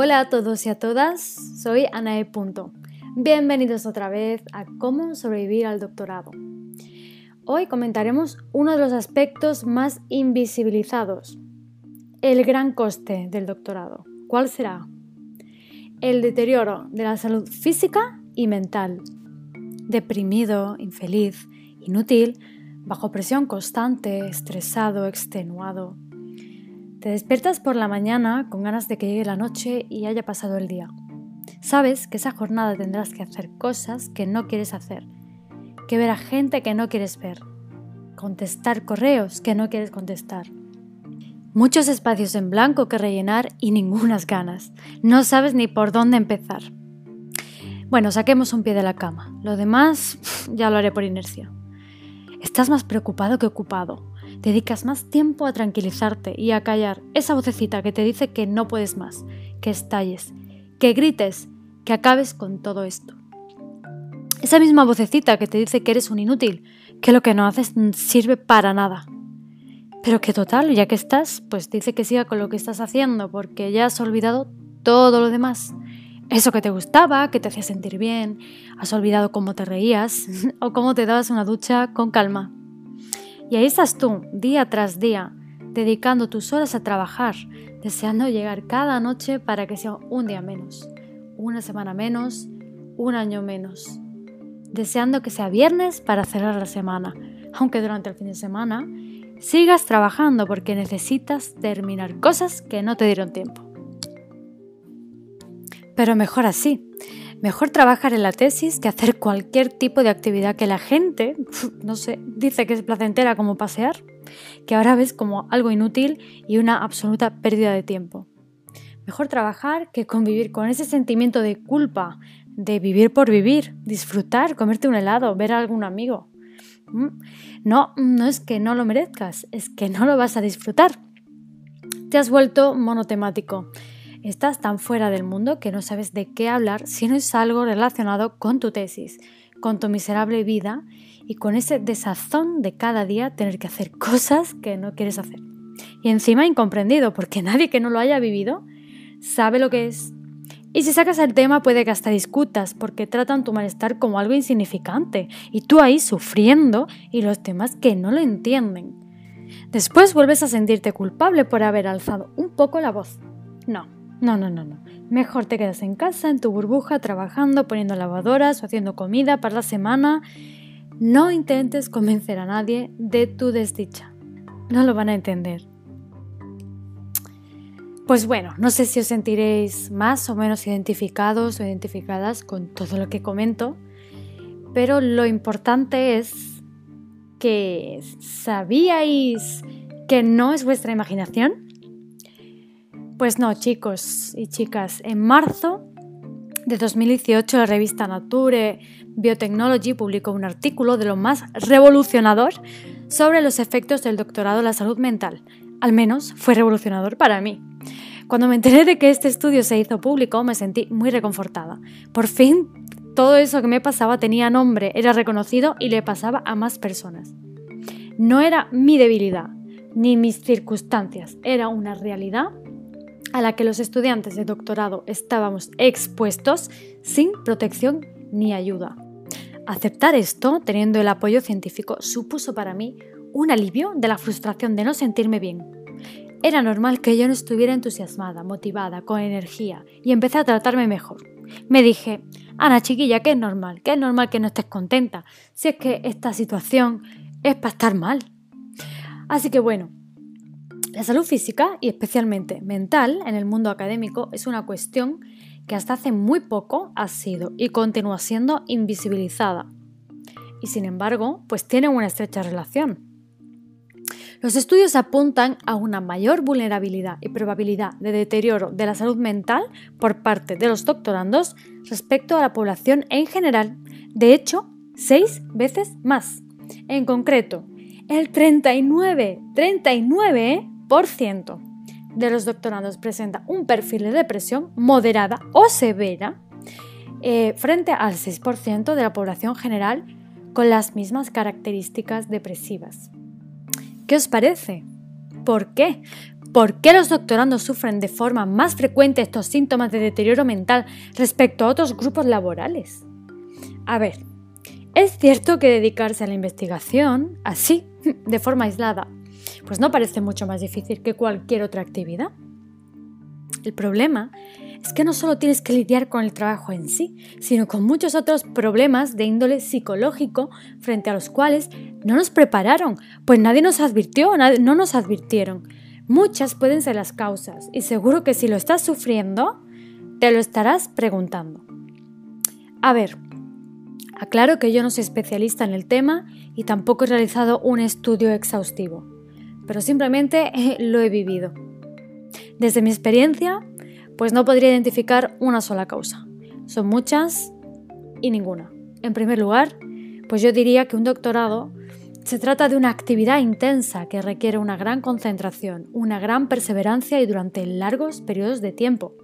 Hola a todos y a todas, soy Anae. Punto. Bienvenidos otra vez a Cómo sobrevivir al doctorado. Hoy comentaremos uno de los aspectos más invisibilizados, el gran coste del doctorado. ¿Cuál será? El deterioro de la salud física y mental. Deprimido, infeliz, inútil, bajo presión constante, estresado, extenuado, te despiertas por la mañana con ganas de que llegue la noche y haya pasado el día. Sabes que esa jornada tendrás que hacer cosas que no quieres hacer, que ver a gente que no quieres ver, contestar correos que no quieres contestar. Muchos espacios en blanco que rellenar y ningunas ganas. No sabes ni por dónde empezar. Bueno, saquemos un pie de la cama. Lo demás ya lo haré por inercia. Estás más preocupado que ocupado dedicas más tiempo a tranquilizarte y a callar esa vocecita que te dice que no puedes más, que estalles, que grites, que acabes con todo esto. Esa misma vocecita que te dice que eres un inútil, que lo que no haces sirve para nada. Pero que total, ya que estás, pues dice que siga con lo que estás haciendo, porque ya has olvidado todo lo demás. Eso que te gustaba, que te hacía sentir bien, has olvidado cómo te reías o cómo te dabas una ducha con calma. Y ahí estás tú, día tras día, dedicando tus horas a trabajar, deseando llegar cada noche para que sea un día menos, una semana menos, un año menos. Deseando que sea viernes para cerrar la semana, aunque durante el fin de semana sigas trabajando porque necesitas terminar cosas que no te dieron tiempo. Pero mejor así, Mejor trabajar en la tesis que hacer cualquier tipo de actividad que la gente, no sé, dice que es placentera como pasear, que ahora ves como algo inútil y una absoluta pérdida de tiempo. Mejor trabajar que convivir con ese sentimiento de culpa, de vivir por vivir, disfrutar, comerte un helado, ver a algún amigo. Mm, no, no es que no lo merezcas, es que no lo vas a disfrutar. Te has vuelto monotemático Estás tan fuera del mundo que no sabes de qué hablar si no es algo relacionado con tu tesis, con tu miserable vida y con ese desazón de cada día tener que hacer cosas que no quieres hacer. Y encima incomprendido, porque nadie que no lo haya vivido sabe lo que es. Y si sacas el tema puede que hasta discutas porque tratan tu malestar como algo insignificante y tú ahí sufriendo y los demás que no lo entienden. Después vuelves a sentirte culpable por haber alzado un poco la voz. No, no, no, no, no. Mejor te quedas en casa, en tu burbuja, trabajando, poniendo lavadoras o haciendo comida para la semana. No intentes convencer a nadie de tu desdicha. No lo van a entender. Pues bueno, no sé si os sentiréis más o menos identificados o identificadas con todo lo que comento, pero lo importante es que sabíais que no es vuestra imaginación, pues no, chicos y chicas, en marzo de 2018 la revista Nature Biotechnology publicó un artículo de lo más revolucionador sobre los efectos del doctorado en la salud mental. Al menos fue revolucionador para mí. Cuando me enteré de que este estudio se hizo público me sentí muy reconfortada. Por fin todo eso que me pasaba tenía nombre, era reconocido y le pasaba a más personas. No era mi debilidad ni mis circunstancias, era una realidad a la que los estudiantes de doctorado estábamos expuestos sin protección ni ayuda. Aceptar esto, teniendo el apoyo científico, supuso para mí un alivio de la frustración de no sentirme bien. Era normal que yo no estuviera entusiasmada, motivada, con energía, y empecé a tratarme mejor. Me dije, Ana chiquilla, que es normal, que es normal que no estés contenta, si es que esta situación es para estar mal. Así que bueno, la salud física y especialmente mental en el mundo académico es una cuestión que hasta hace muy poco ha sido y continúa siendo invisibilizada. Y sin embargo, pues tienen una estrecha relación. Los estudios apuntan a una mayor vulnerabilidad y probabilidad de deterioro de la salud mental por parte de los doctorandos respecto a la población en general. De hecho, seis veces más. En concreto, el 39, 39 de los doctorandos presenta un perfil de depresión moderada o severa eh, frente al 6% de la población general con las mismas características depresivas. ¿Qué os parece? ¿Por qué? ¿Por qué los doctorandos sufren de forma más frecuente estos síntomas de deterioro mental respecto a otros grupos laborales? A ver, es cierto que dedicarse a la investigación, así, de forma aislada, pues no parece mucho más difícil que cualquier otra actividad. El problema es que no solo tienes que lidiar con el trabajo en sí, sino con muchos otros problemas de índole psicológico frente a los cuales no nos prepararon, pues nadie nos advirtió, no nos advirtieron. Muchas pueden ser las causas y seguro que si lo estás sufriendo, te lo estarás preguntando. A ver, aclaro que yo no soy especialista en el tema y tampoco he realizado un estudio exhaustivo, pero simplemente lo he vivido. Desde mi experiencia, pues no podría identificar una sola causa. Son muchas y ninguna. En primer lugar, pues yo diría que un doctorado se trata de una actividad intensa que requiere una gran concentración, una gran perseverancia y durante largos periodos de tiempo.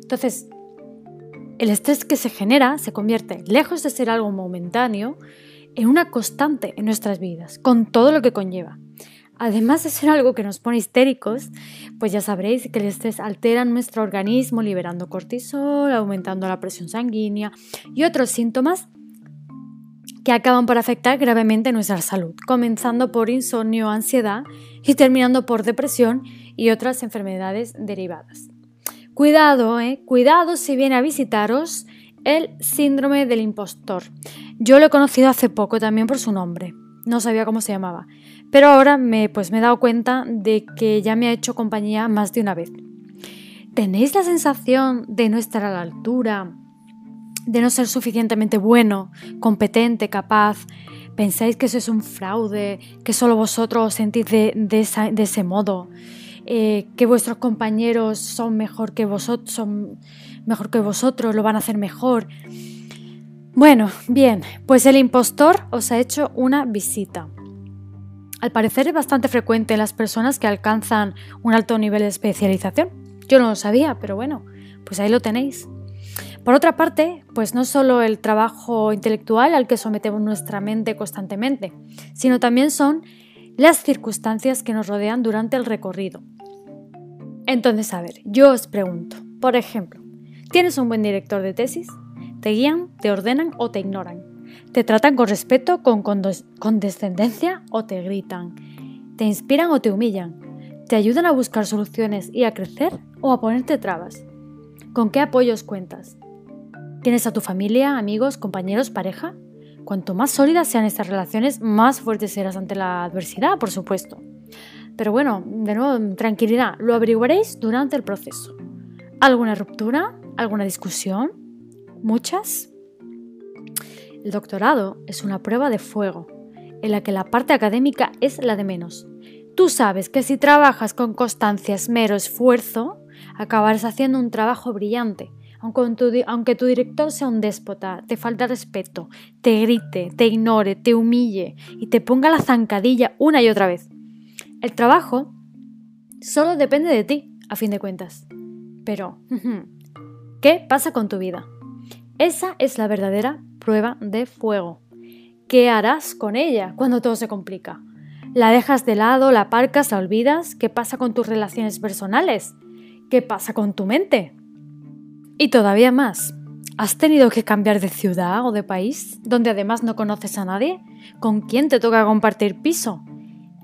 Entonces, el estrés que se genera se convierte, lejos de ser algo momentáneo, en una constante en nuestras vidas, con todo lo que conlleva. Además de ser algo que nos pone histéricos, pues ya sabréis que el estrés altera nuestro organismo liberando cortisol, aumentando la presión sanguínea y otros síntomas que acaban por afectar gravemente nuestra salud, comenzando por insomnio, ansiedad y terminando por depresión y otras enfermedades derivadas. Cuidado, eh, cuidado si viene a visitaros el síndrome del impostor. Yo lo he conocido hace poco también por su nombre no sabía cómo se llamaba. Pero ahora me, pues me he dado cuenta de que ya me ha hecho compañía más de una vez. ¿Tenéis la sensación de no estar a la altura? ¿De no ser suficientemente bueno, competente, capaz? ¿Pensáis que eso es un fraude? ¿Que solo vosotros os sentís de, ese modo? Eh, ¿Que vuestros compañeros son mejor que vosotros? Son mejor que vosotros? ¿Lo van a hacer mejor? Bueno, bien, pues el impostor os ha hecho una visita. Al parecer es bastante frecuente en las personas que alcanzan un alto nivel de especialización. Yo no lo sabía, pero bueno, pues ahí lo tenéis. Por otra parte, pues no solo el trabajo intelectual al que sometemos nuestra mente constantemente, sino también son las circunstancias que nos rodean durante el recorrido. Entonces, a ver, yo os pregunto, por ejemplo, ¿tienes un buen director de tesis? Te guían, te ordenan o te ignoran. Te tratan con respeto, con condescendencia o te gritan. Te inspiran o te humillan. Te ayudan a buscar soluciones y a crecer o a ponerte trabas. ¿Con qué apoyos cuentas? ¿Tienes a tu familia, amigos, compañeros, pareja? Cuanto más sólidas sean estas relaciones, más fuertes serás ante la adversidad, por supuesto. Pero bueno, de nuevo, tranquilidad, lo averiguaréis durante el proceso. ¿Alguna ruptura? ¿Alguna discusión? muchas. El doctorado es una prueba de fuego, en la que la parte académica es la de menos. Tú sabes que si trabajas con constancia, esmero, esfuerzo, acabarás haciendo un trabajo brillante, aunque tu, director sea un déspota, te falta respeto, te grite, te ignore, te humille y te ponga la zancadilla una y otra vez. El trabajo solo depende de ti, a fin de cuentas. Pero, ¿qué pasa con tu vida? Esa es la verdadera prueba de fuego. ¿Qué harás con ella cuando todo se complica? ¿La dejas de lado, la aparcas, la olvidas? ¿Qué pasa con tus relaciones personales? ¿Qué pasa con tu mente? Y todavía más, ¿has tenido que cambiar de ciudad o de país donde además no conoces a nadie? ¿Con quién te toca compartir piso?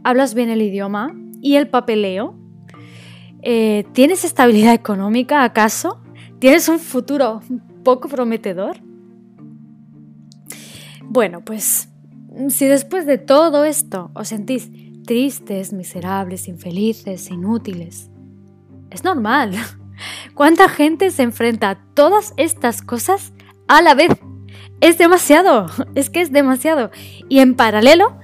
¿Hablas bien el idioma y el papeleo? Eh, ¿Tienes estabilidad económica acaso? ¿Tienes un futuro poco prometedor? Bueno, pues si después de todo esto os sentís tristes, miserables, infelices, inútiles, es normal. ¿Cuánta gente se enfrenta a todas estas cosas a la vez? Es demasiado, es que es demasiado. Y en paralelo,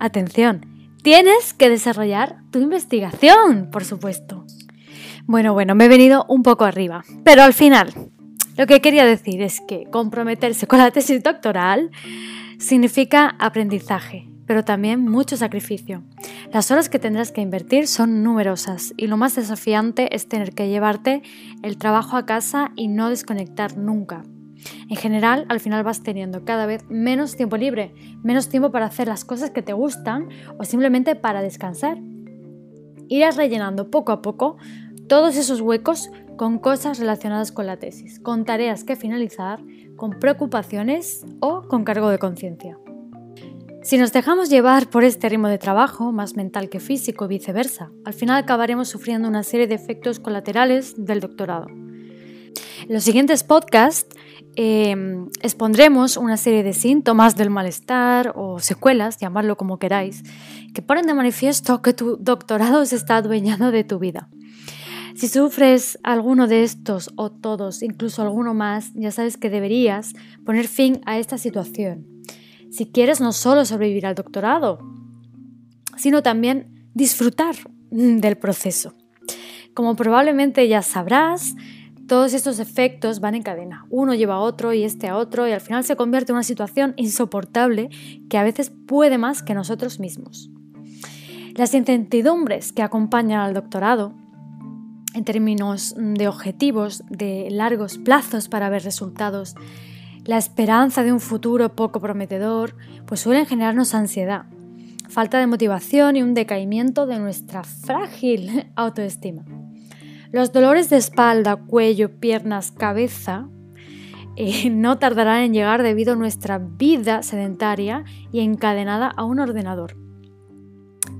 atención, tienes que desarrollar tu investigación, por supuesto. Bueno, bueno, me he venido un poco arriba, pero al final, lo que quería decir es que comprometerse con la tesis doctoral significa aprendizaje, pero también mucho sacrificio. Las horas que tendrás que invertir son numerosas y lo más desafiante es tener que llevarte el trabajo a casa y no desconectar nunca. En general, al final vas teniendo cada vez menos tiempo libre, menos tiempo para hacer las cosas que te gustan o simplemente para descansar. irás rellenando poco a poco todos esos huecos con cosas relacionadas con la tesis, con tareas que finalizar, con preocupaciones o con cargo de conciencia. Si nos dejamos llevar por este ritmo de trabajo, más mental que físico viceversa, al final acabaremos sufriendo una serie de efectos colaterales del doctorado. En los siguientes podcasts em, expondremos una serie de síntomas del malestar o secuelas, llamarlo como queráis, que ponen de manifiesto que tu doctorado se está adueñando de tu vida. Si sufres alguno de estos o todos, incluso alguno más, ya sabes que deberías poner fin a esta situación si quieres no solo sobrevivir al doctorado, sino también disfrutar del proceso. Como probablemente ya sabrás, todos estos efectos van en cadena. Uno lleva a otro y este a otro y al final se convierte en una situación insoportable que a veces puede más que nosotros mismos. Las incertidumbres que acompañan al doctorado, en términos de objetivos, de largos plazos para ver resultados, la esperanza de un futuro poco prometedor, pues suelen generarnos ansiedad, falta de motivación y un decaimiento de nuestra frágil autoestima. Los dolores de espalda, cuello, piernas, cabeza eh, no tardarán en llegar debido a nuestra vida sedentaria y encadenada a un ordenador.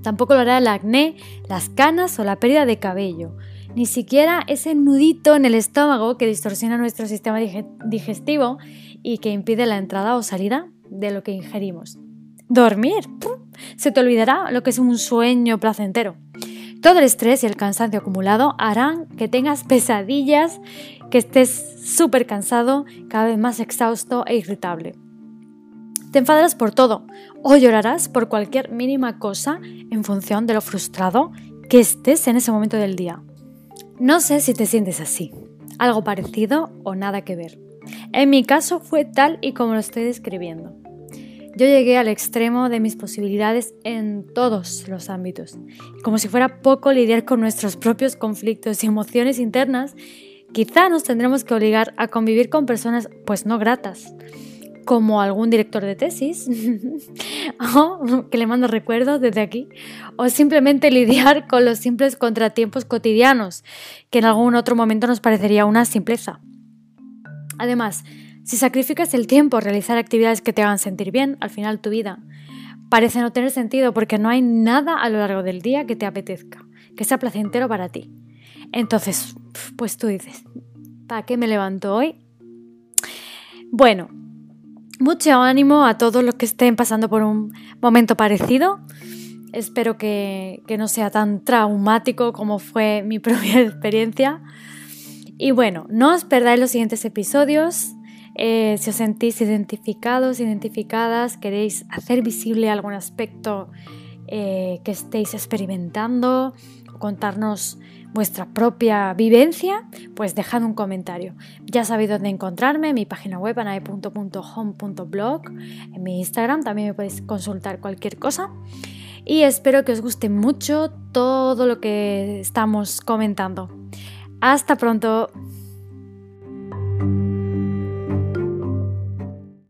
Tampoco lo hará el acné, las canas o la pérdida de cabello, ni siquiera ese nudito en el estómago que distorsiona nuestro sistema digestivo y que impide la entrada o salida de lo que ingerimos. Dormir. Se te olvidará lo que es un sueño placentero. Todo el estrés y el cansancio acumulado harán que tengas pesadillas, que estés súper cansado, cada vez más exhausto e irritable. Te enfadarás por todo o llorarás por cualquier mínima cosa en función de lo frustrado que estés en ese momento del día. No sé si te sientes así, algo parecido o nada que ver. En mi caso fue tal y como lo estoy describiendo. Yo llegué al extremo de mis posibilidades en todos los ámbitos. Como si fuera poco lidiar con nuestros propios conflictos y emociones internas, quizá nos tendremos que obligar a convivir con personas pues no gratas, como algún director de tesis, o que le mando recuerdos desde aquí, o simplemente lidiar con los simples contratiempos cotidianos, que en algún otro momento nos parecería una simpleza. Además, si sacrificas el tiempo a realizar actividades que te hagan sentir bien, al final tu vida parece no tener sentido porque no hay nada a lo largo del día que te apetezca, que sea placentero para ti. Entonces, pues tú dices, ¿para qué me levanto hoy? Bueno, mucho ánimo a todos los que estén pasando por un momento parecido. Espero que, que no sea tan traumático como fue mi propia experiencia. Y bueno, no os perdáis los siguientes episodios. Eh, si os sentís identificados, identificadas, queréis hacer visible algún aspecto eh, que estéis experimentando, contarnos vuestra propia vivencia, pues dejad un comentario. Ya sabéis dónde encontrarme, en mi página web anae.home.blog, en mi Instagram también me podéis consultar cualquier cosa. Y espero que os guste mucho todo lo que estamos comentando. Hasta pronto.